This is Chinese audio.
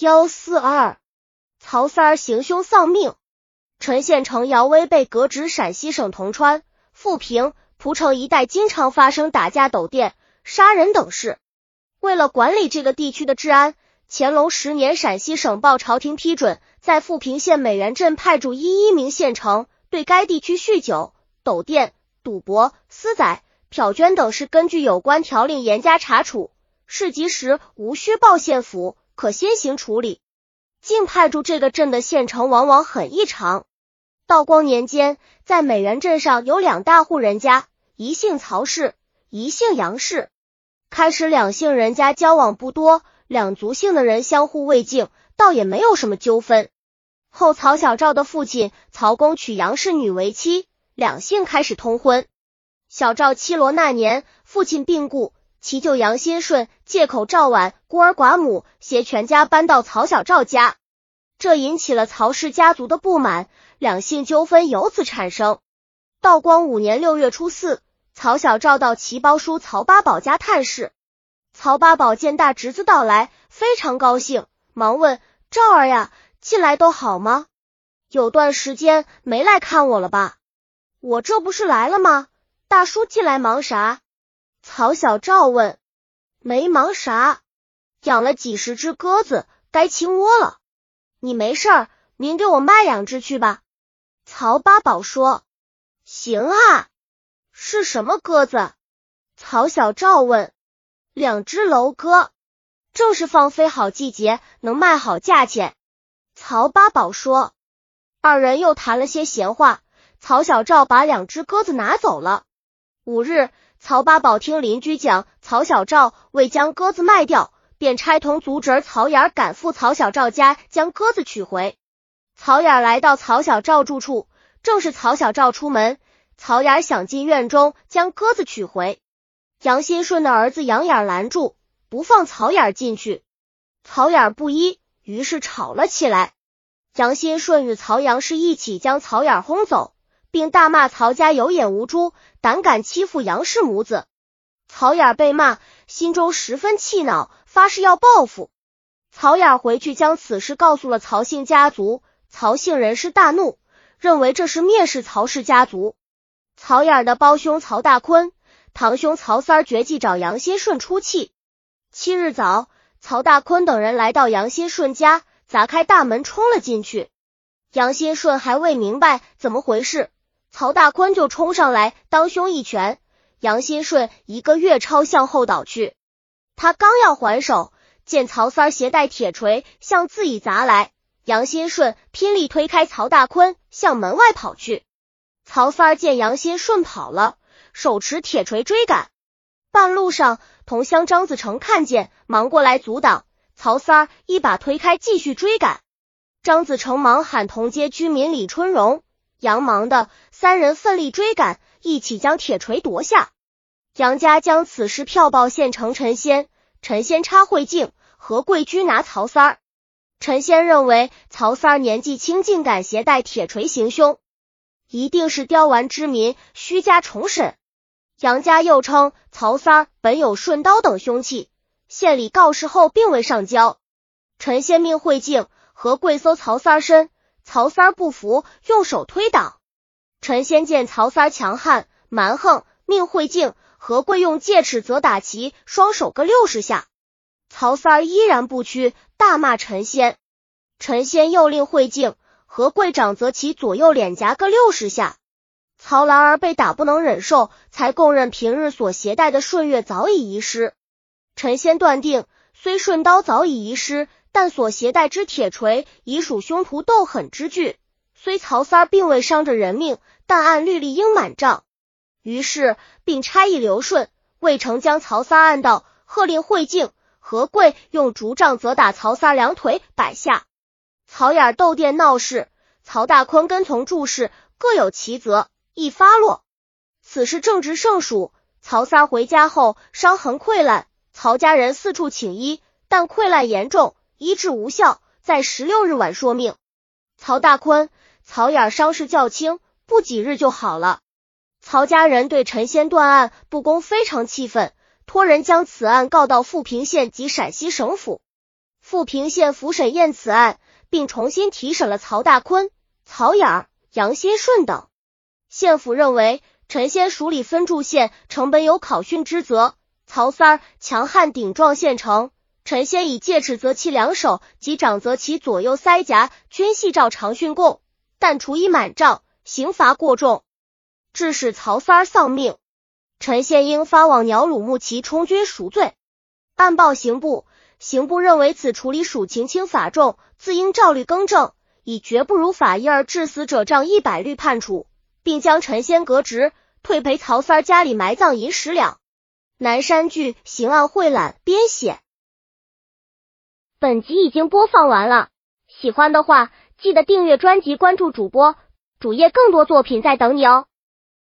幺四二，曹三儿行凶丧命。陈县城姚威被革职陕西省铜川、富平、蒲城一带，经常发生打架、斗店、杀人等事。为了管理这个地区的治安，乾隆十年，陕西省报朝廷批准，在富平县美元镇派驻一一名县城，对该地区酗酒、斗店、赌博、私宰、嫖捐等事，根据有关条令严加查处。事及时，无需报县府，可先行处理。晋派驻这个镇的县城往往很异常。道光年间，在美元镇上有两大户人家，一姓曹氏，一姓杨氏。开始两姓人家交往不多，两族姓的人相互未敬，倒也没有什么纠纷。后曹小赵的父亲曹公娶杨氏女为妻，两姓开始通婚。小赵七罗那年，父亲病故，其舅杨新顺借口赵婉孤儿寡母，携全家搬到曹小赵家，这引起了曹氏家族的不满，两姓纠纷由此产生。道光五年六月初四。曹小赵到其胞叔曹八宝家探视，曹八宝见大侄子到来，非常高兴，忙问赵儿呀，近来都好吗？有段时间没来看我了吧？我这不是来了吗？大叔近来忙啥？曹小赵问。没忙啥，养了几十只鸽子，该清窝了。你没事儿，您给我卖两只去吧。曹八宝说。行啊。是什么鸽子？曹小赵问。两只楼鸽，正是放飞好季节，能卖好价钱。曹八宝说。二人又谈了些闲话，曹小赵把两只鸽子拿走了。五日，曹八宝听邻居讲，曹小赵未将鸽子卖掉，便差同族侄曹眼赶赴曹小赵家，将鸽子取回。曹眼来到曹小赵住处，正是曹小赵出门。曹眼想进院中将鸽子取回，杨新顺的儿子杨眼拦住，不放曹眼进去。曹眼不依，于是吵了起来。杨新顺与曹杨氏一起将曹眼轰走，并大骂曹家有眼无珠，胆敢欺负杨氏母子。曹眼被骂，心中十分气恼，发誓要报复。曹眼回去将此事告诉了曹姓家族，曹姓人士大怒，认为这是蔑视曹氏家族。曹眼的胞兄曹大坤、堂兄曹三儿决计找杨新顺出气。七日早，曹大坤等人来到杨新顺家，砸开大门冲了进去。杨新顺还未明白怎么回事，曹大坤就冲上来当胸一拳，杨新顺一个月超向后倒去。他刚要还手，见曹三儿携带铁锤向自己砸来，杨新顺拼力推开曹大坤，向门外跑去。曹三儿见杨新顺跑了，手持铁锤追赶。半路上，同乡张子成看见，忙过来阻挡。曹三儿一把推开，继续追赶。张子成忙喊同街居民李春荣、杨忙的三人奋力追赶，一起将铁锤夺下。杨家将此事票报县城陈仙，陈仙插会镜，何贵居拿曹三儿。陈仙认为曹三儿年纪轻，竟敢携带铁锤行凶。一定是刁顽之民，虚假重审。杨家又称曹三儿本有顺刀等凶器，县里告示后并未上交。陈先命会敬何贵搜曹三儿身，曹三儿不服，用手推挡。陈先见曹三强悍蛮横，命会静何贵用戒尺责打其双手各六十下。曹三依然不屈，大骂陈先。陈先又令会静。何贵长则其左右脸颊各六十下，曹兰儿被打不能忍受，才供认平日所携带的顺月早已遗失。陈先断定，虽顺刀早已遗失，但所携带之铁锤已属凶徒斗狠之具。虽曹三并未伤着人命，但按律例应满账。于是，并差役刘顺、魏成将曹三按到，喝令会敬何贵用竹杖责打曹三两腿百下。曹眼斗店闹事，曹大坤跟从注视，各有其责，一发落。此事正值盛暑，曹三回家后伤痕溃烂，曹家人四处请医，但溃烂严重，医治无效，在十六日晚说命。曹大坤、曹眼伤势较轻，不几日就好了。曹家人对陈先断案不公非常气愤，托人将此案告到富平县及陕西省府。富平县府审验此案，并重新提审了曹大坤、曹眼、杨新顺等。县府认为陈先署理分驻县成本有考训之责，曹三儿强悍顶撞县城，陈先以戒尺责其两手及掌责其左右腮颊，均系照常训供，但处以满杖，刑罚过重，致使曹三儿丧命。陈先应发往鸟鲁木齐充军赎罪。案报刑部，刑部认为此处理属情轻法重，自应照律更正，以绝不如法医而致死者杖一百律判处。并将陈先革职，退赔曹三家里埋葬银十两。南山剧刑案汇览编写。本集已经播放完了，喜欢的话记得订阅专辑，关注主播主页，更多作品在等你哦。